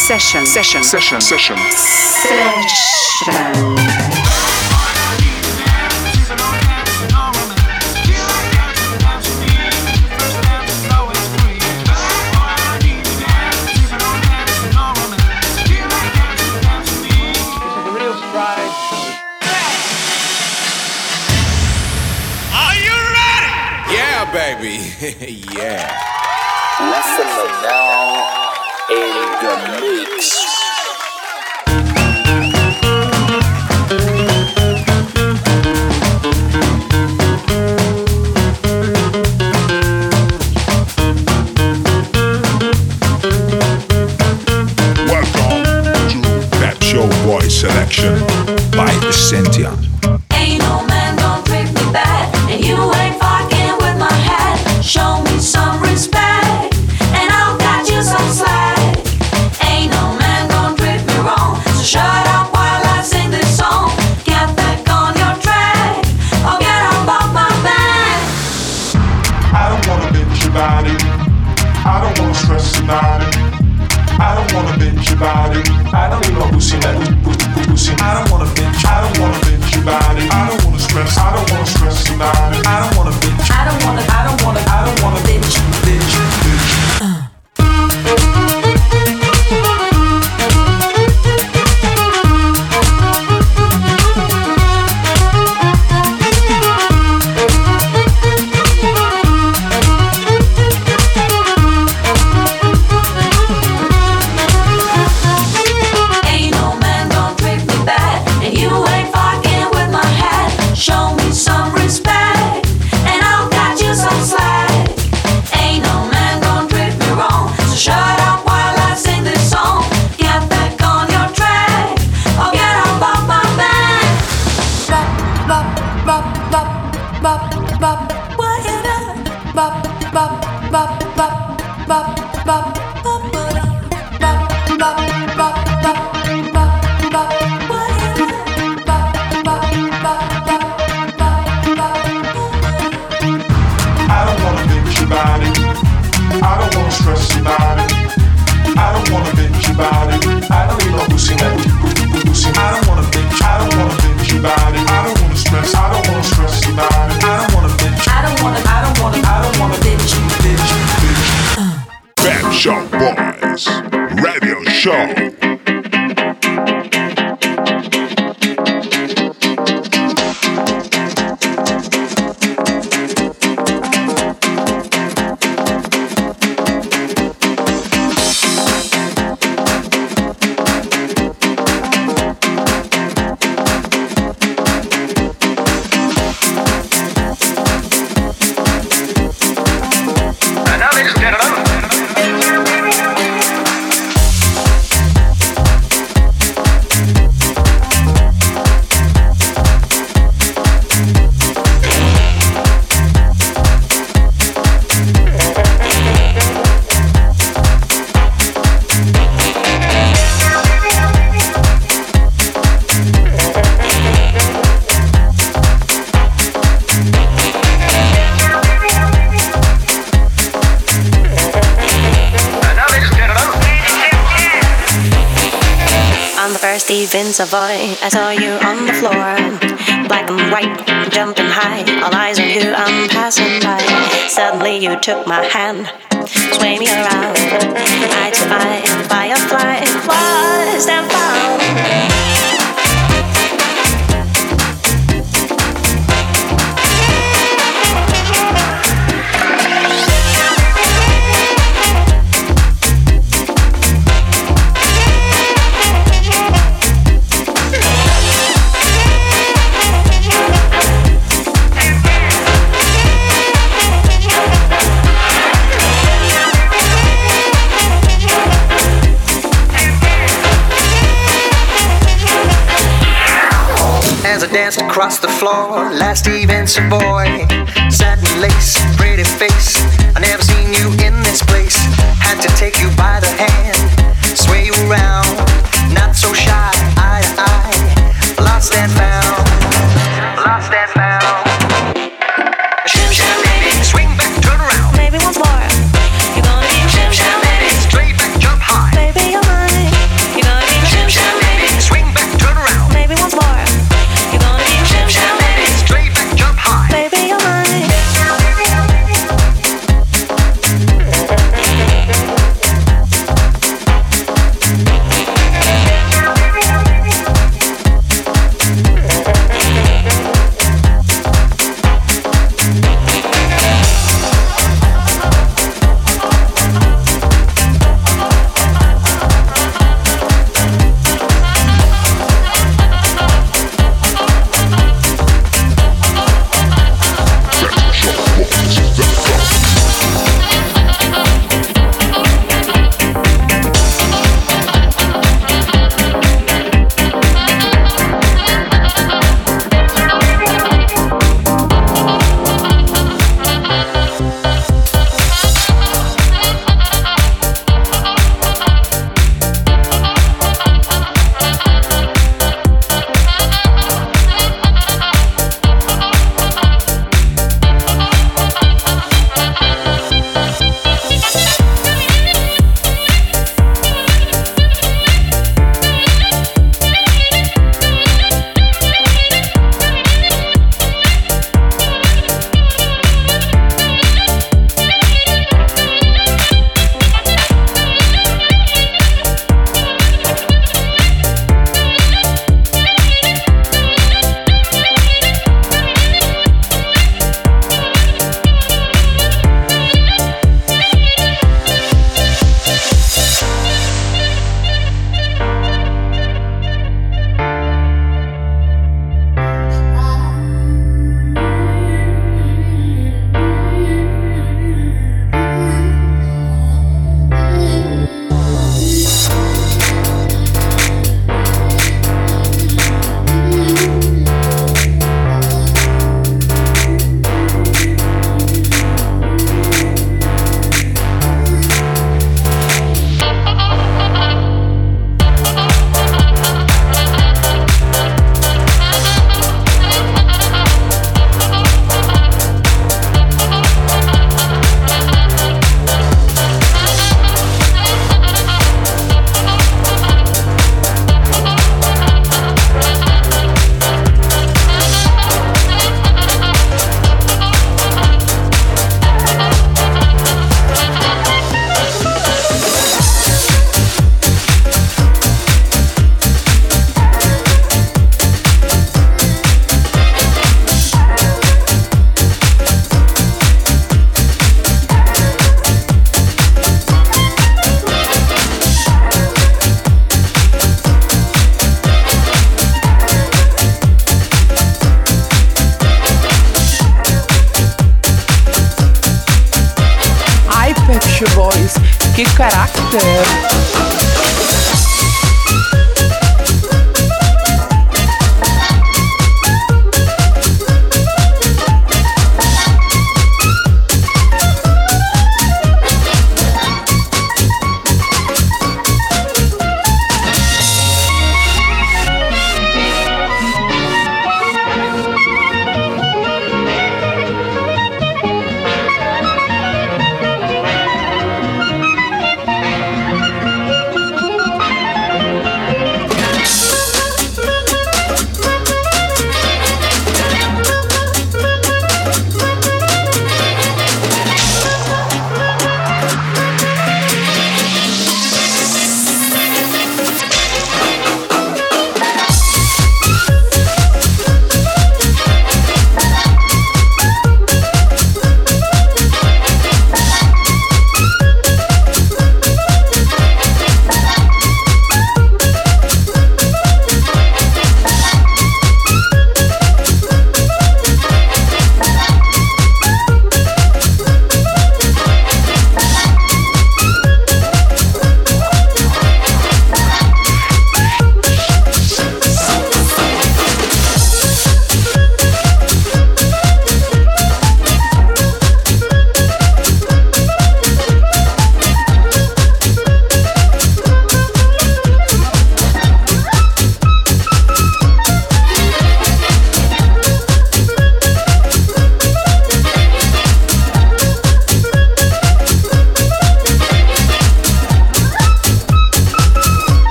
Session. Session. Session. Session. Session. show. I saw you on the floor, black and white, jumping high. All eyes on you, I'm passing by. Suddenly you took my hand. Floor. Last evening, Savoy.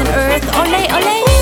Ooh,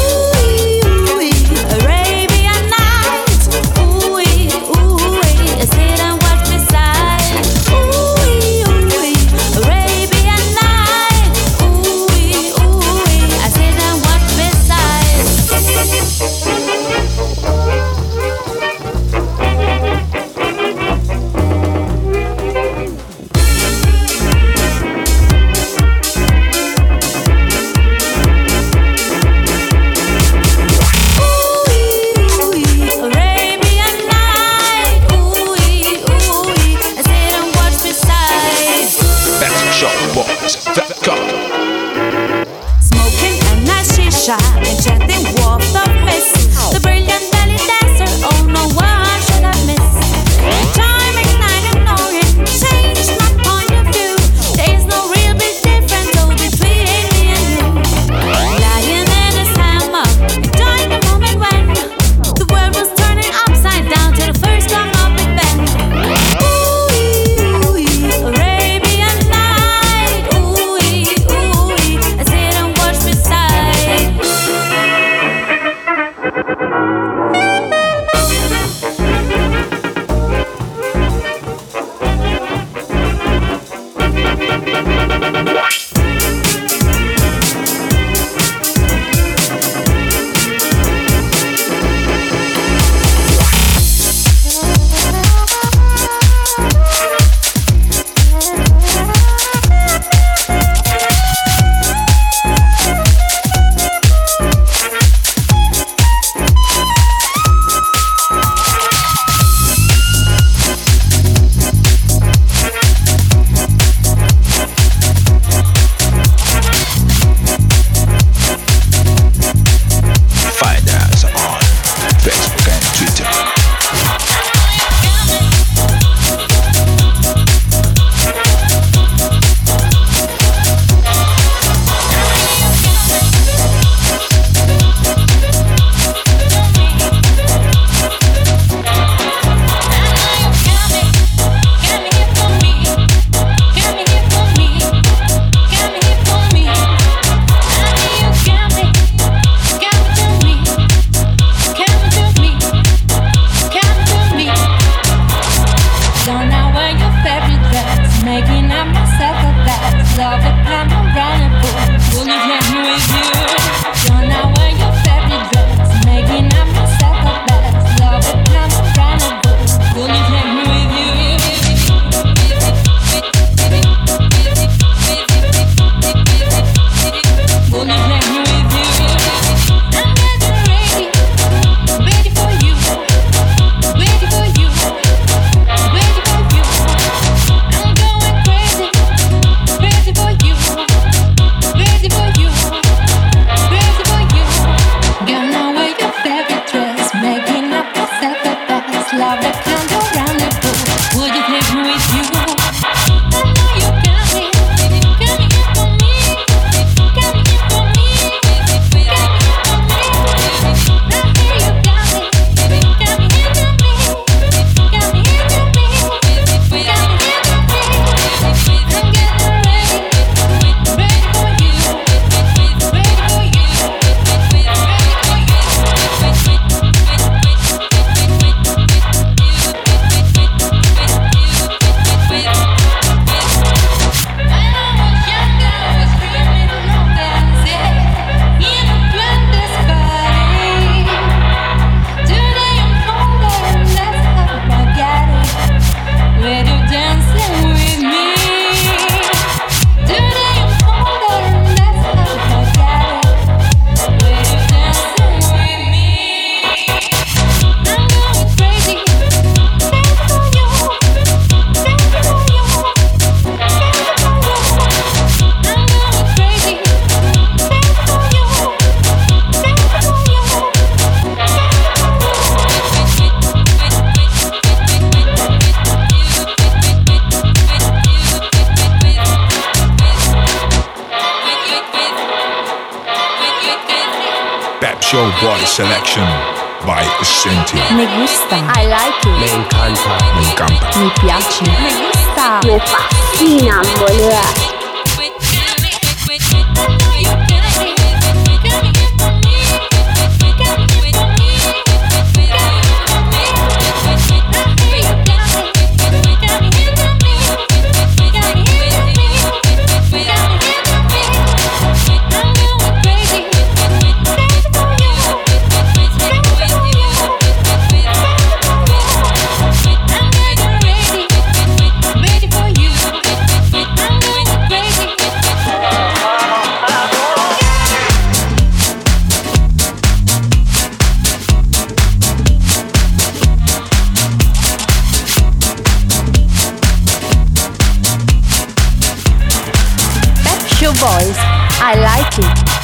your voice. I like it.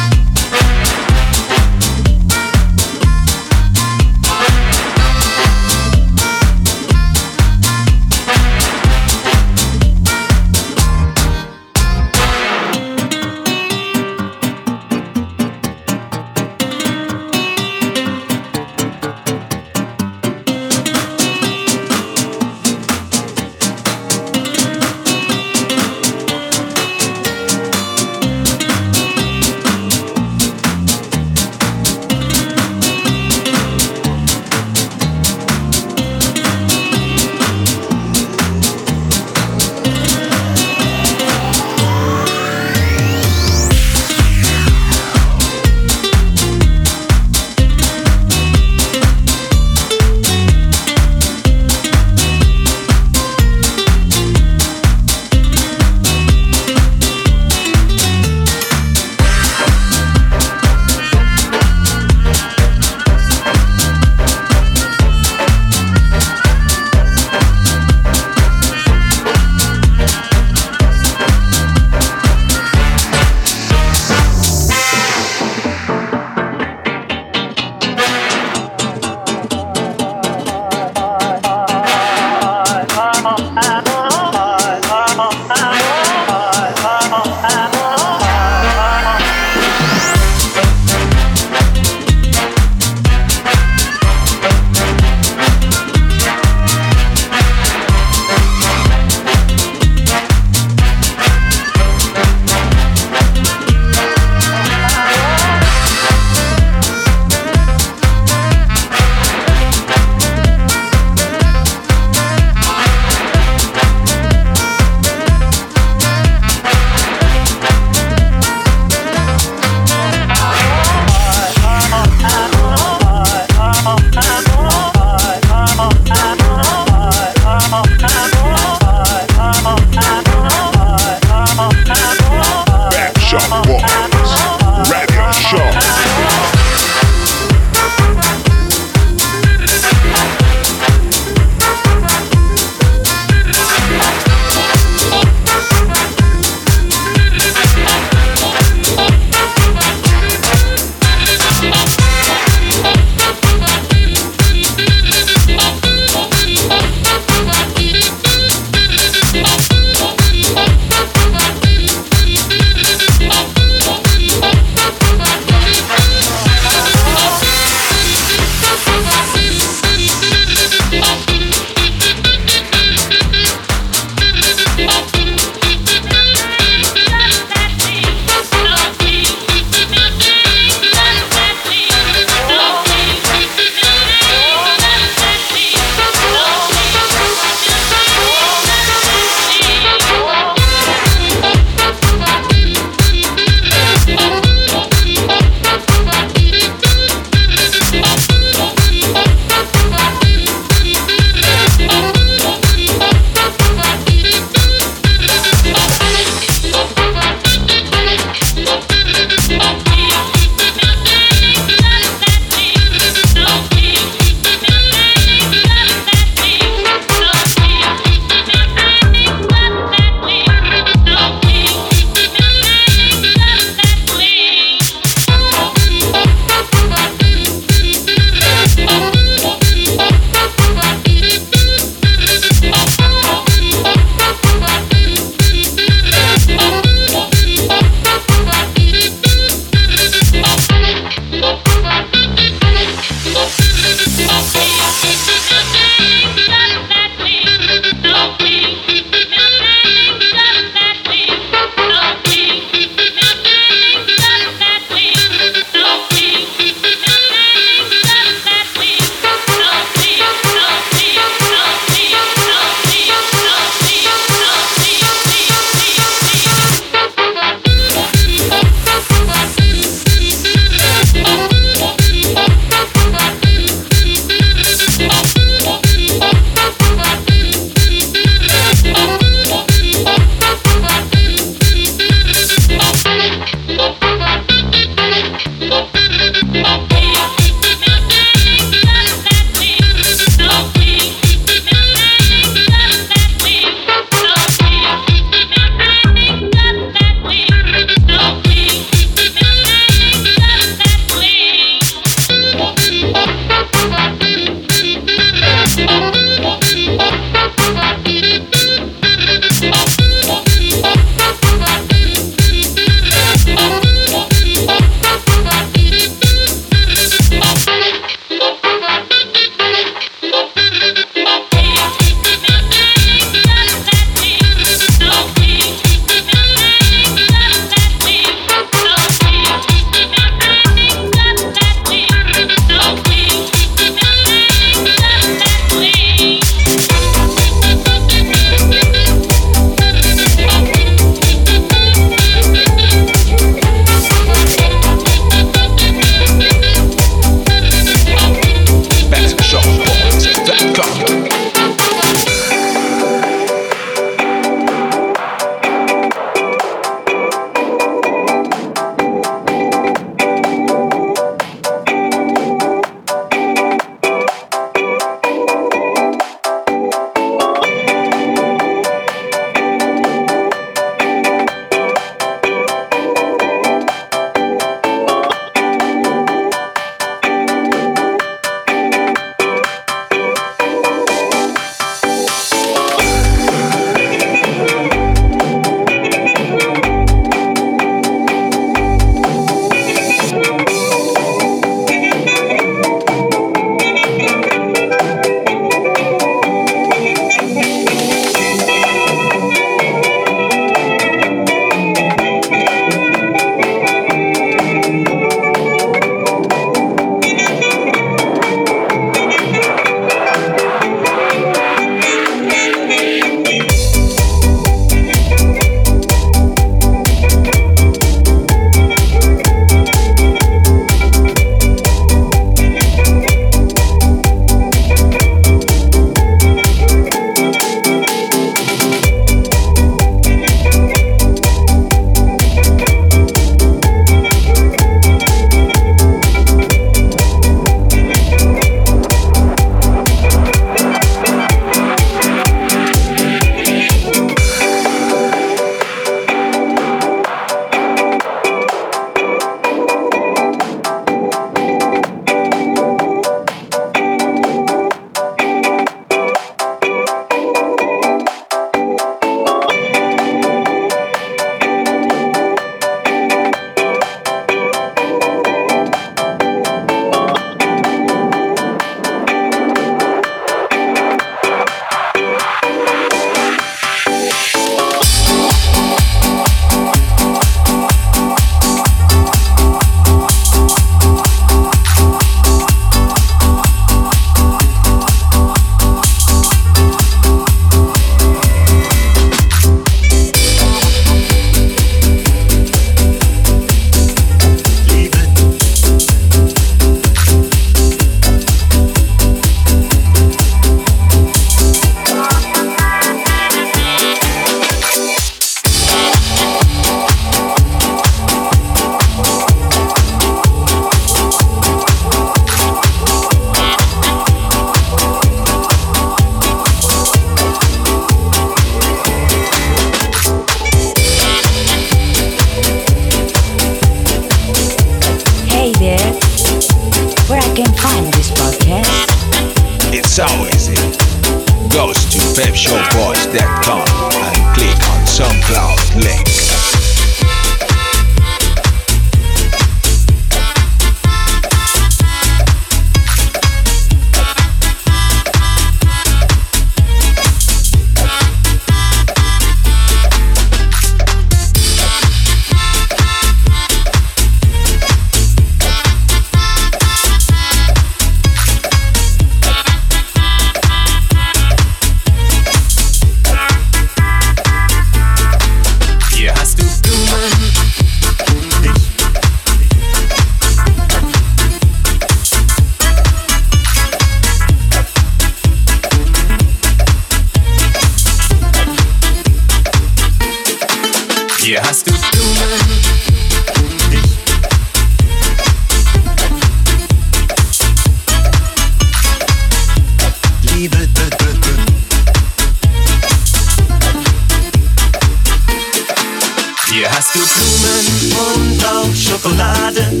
Magst du Blumen und auch Schokolade?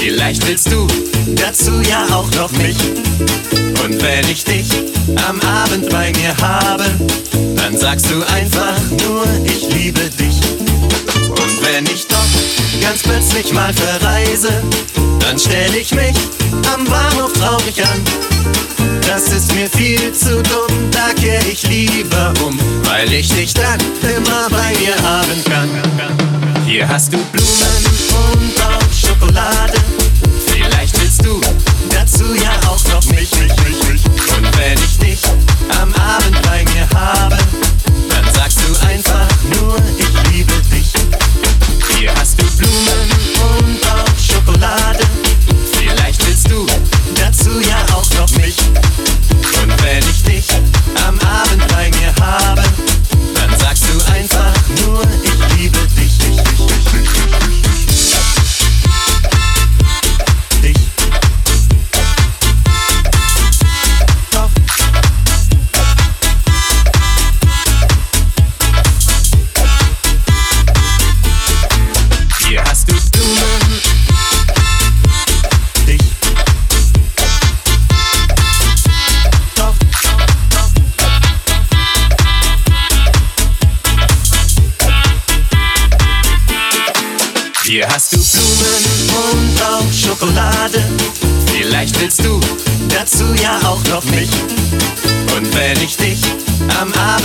Vielleicht willst du dazu ja auch noch mich. Und wenn ich dich am Abend bei mir habe, dann sagst du einfach nur, ich liebe dich. Und wenn ich doch ganz plötzlich mal verreise, dann stell ich mich am Bahnhof traurig an. Das ist mir viel zu dumm, da kehr ich lieber um, weil ich dich dann immer bei mir haben kann. Hier hast du Blumen und auch Schokolade. Vielleicht willst du dazu ja auch noch mich, mich, mich, mich. Und wenn ich dich am Abend bei mir habe, dann sagst du einfach nur, ich liebe dich. Hier hast du Blumen und auch Schokolade.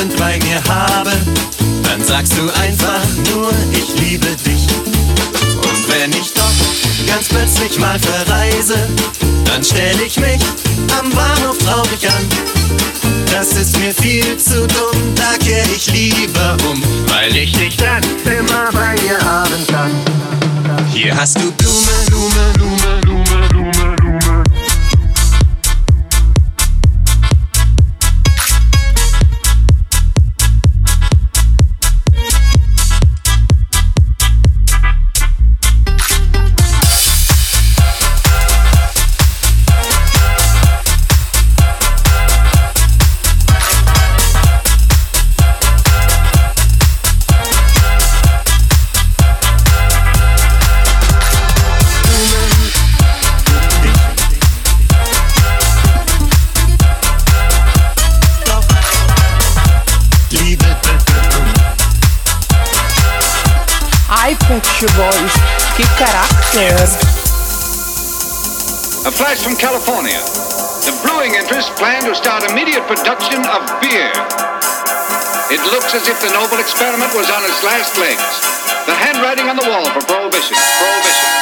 Abend bei mir habe, dann sagst du einfach nur, ich liebe dich. Und wenn ich doch ganz plötzlich mal verreise, dann stell ich mich am Bahnhof traurig an. Das ist mir viel zu dumm, da kehre ich lieber um, weil ich dich dann immer bei dir haben kann. Hier hast du Blume, Blume, Blume, Blume, Blume. News. A flash from California. The brewing interests plan to start immediate production of beer. It looks as if the noble experiment was on its last legs. The handwriting on the wall for prohibition. Prohibition.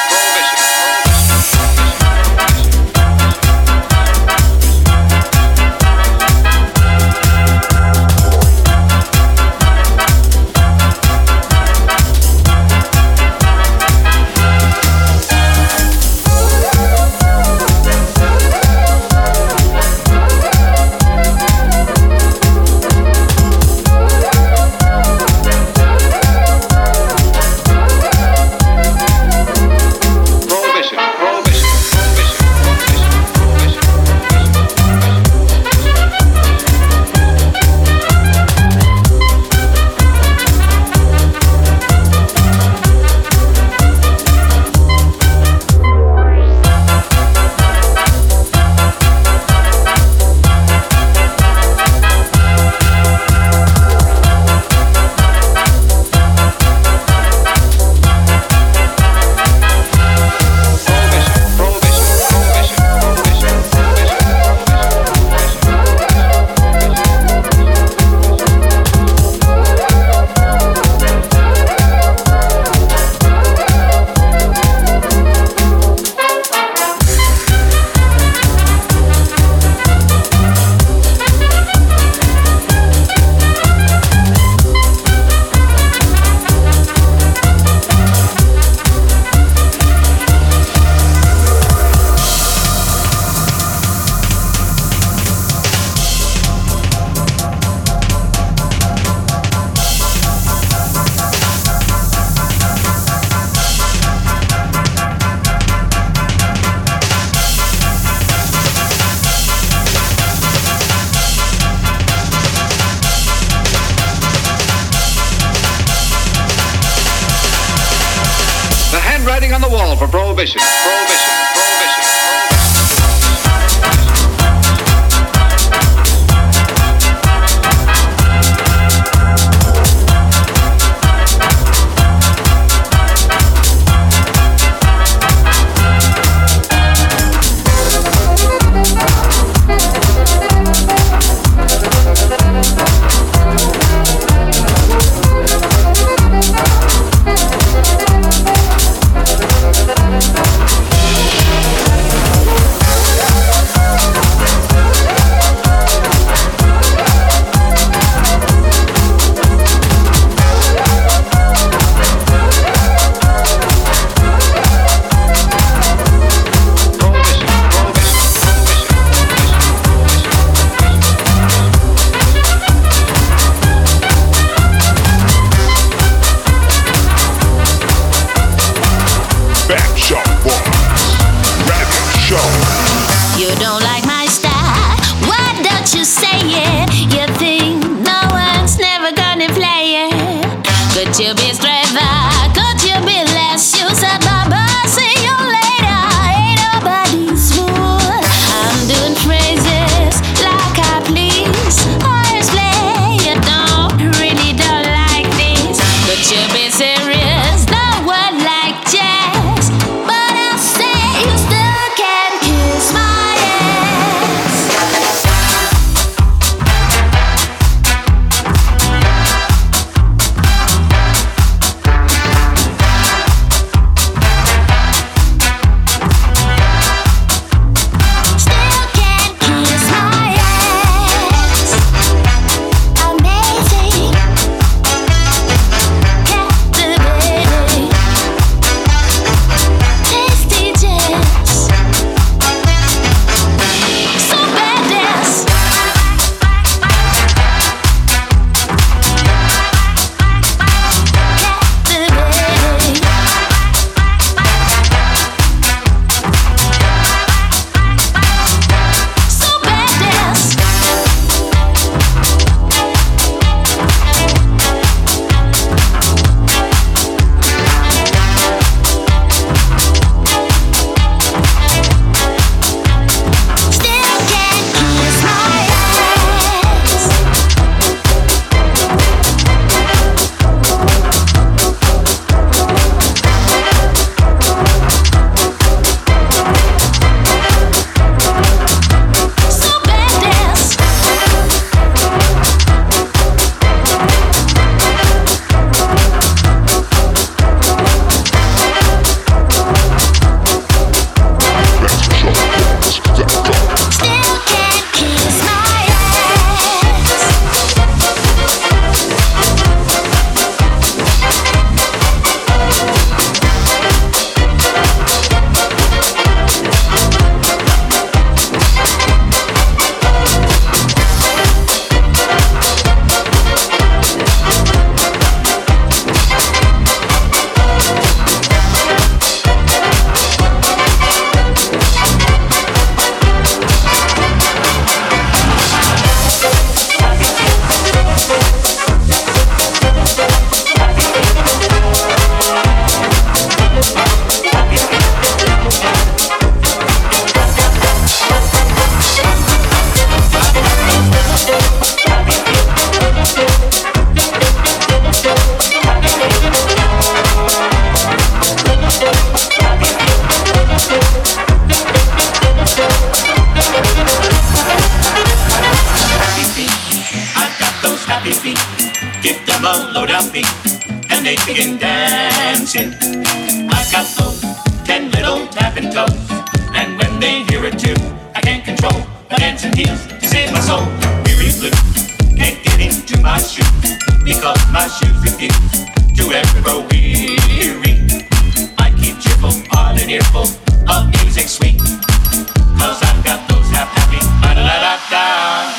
my dancing heels to save my soul. Weary blue, can't get into my shoes because my shoes refuse to ever grow weary. I keep cheerful on an earful of music sweet, cause I've got those half happy, da da da da.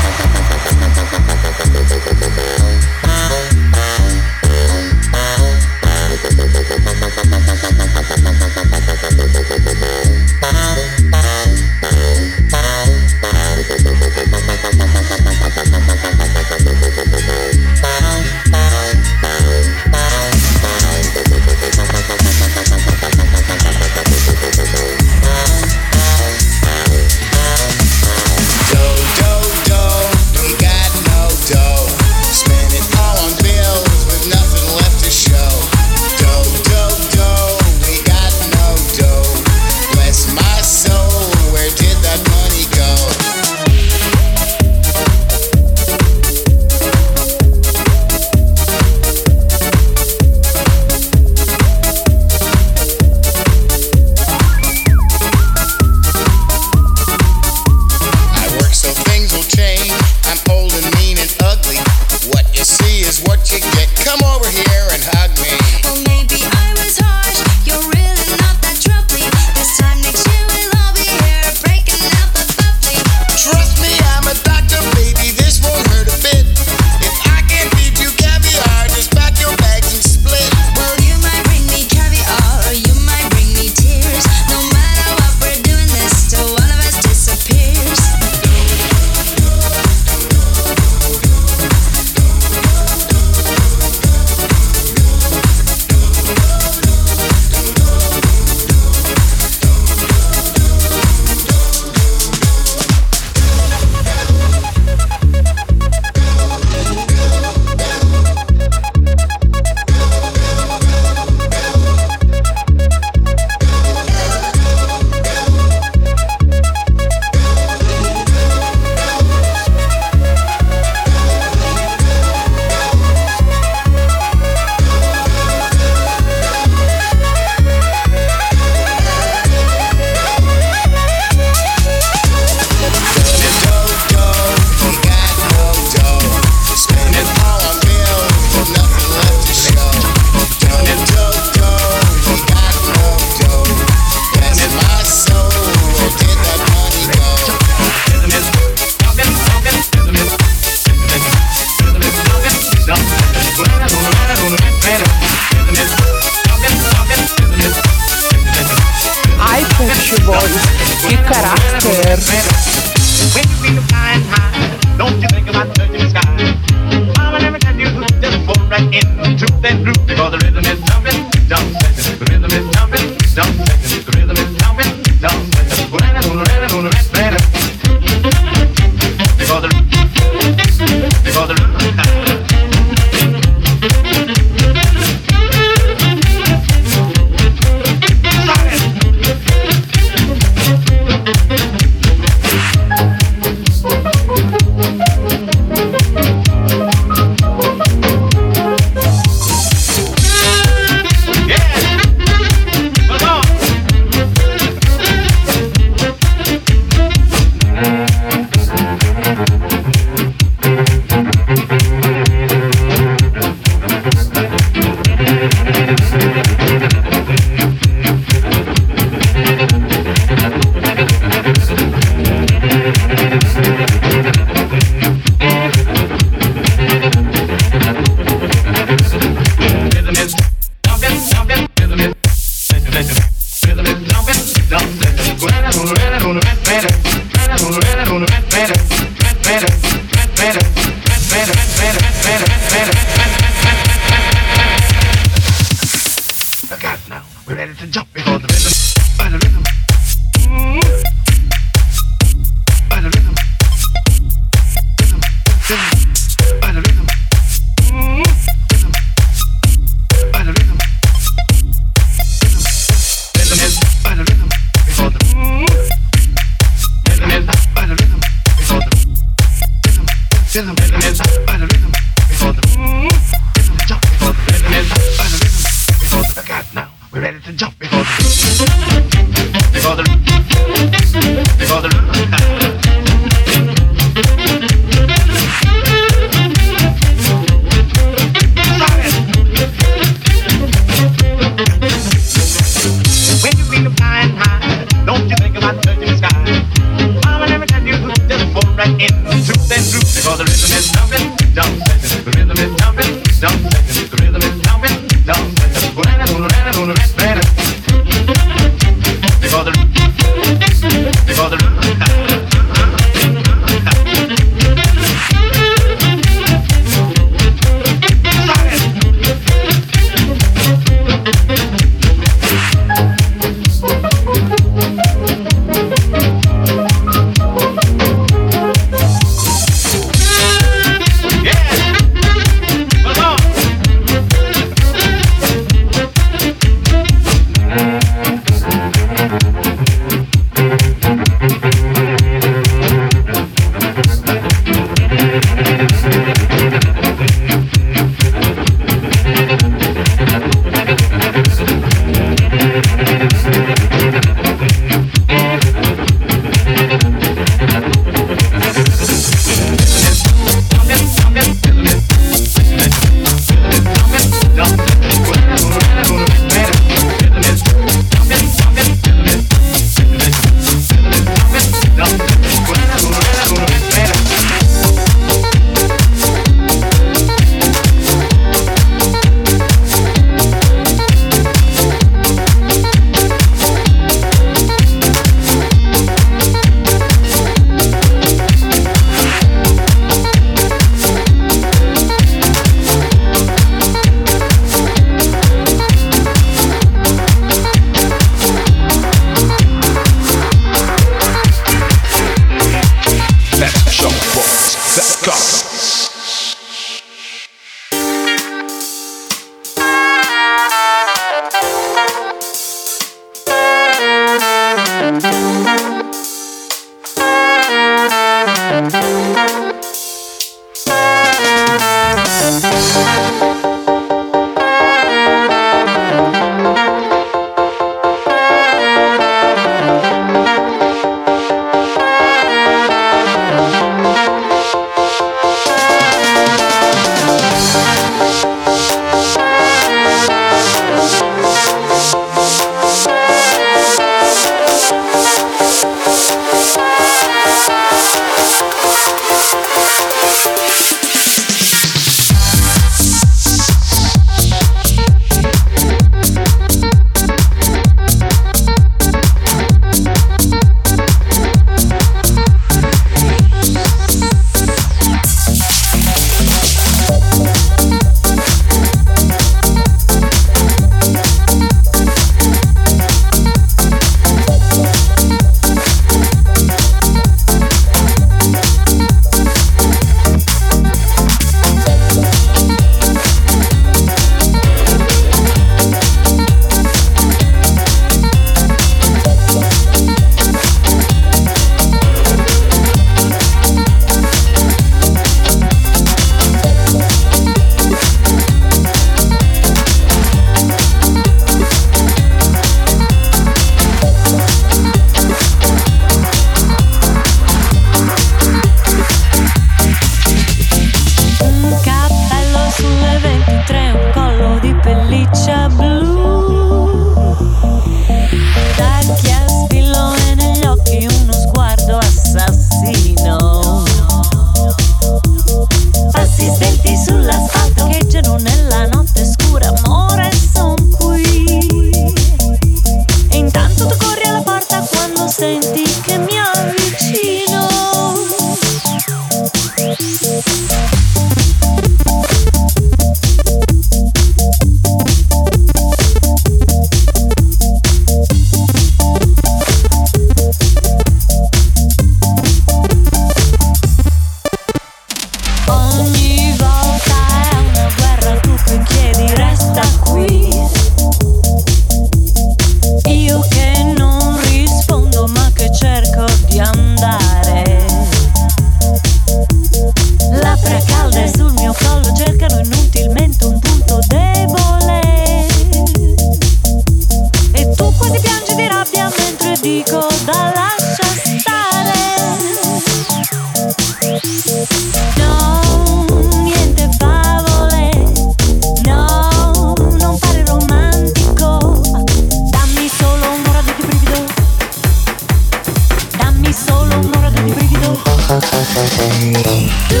do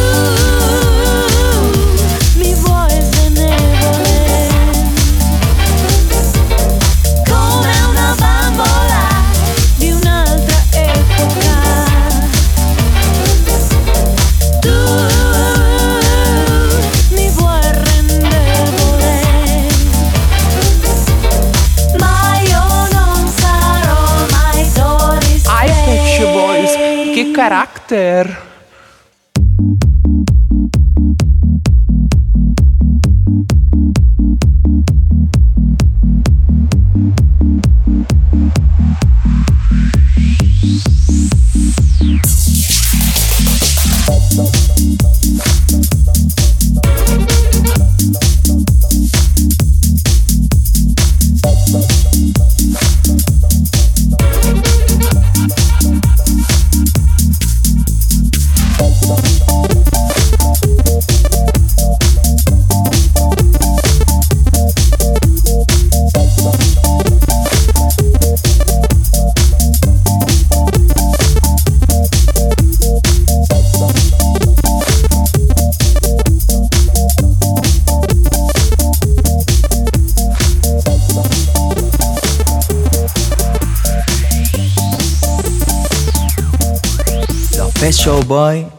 banho,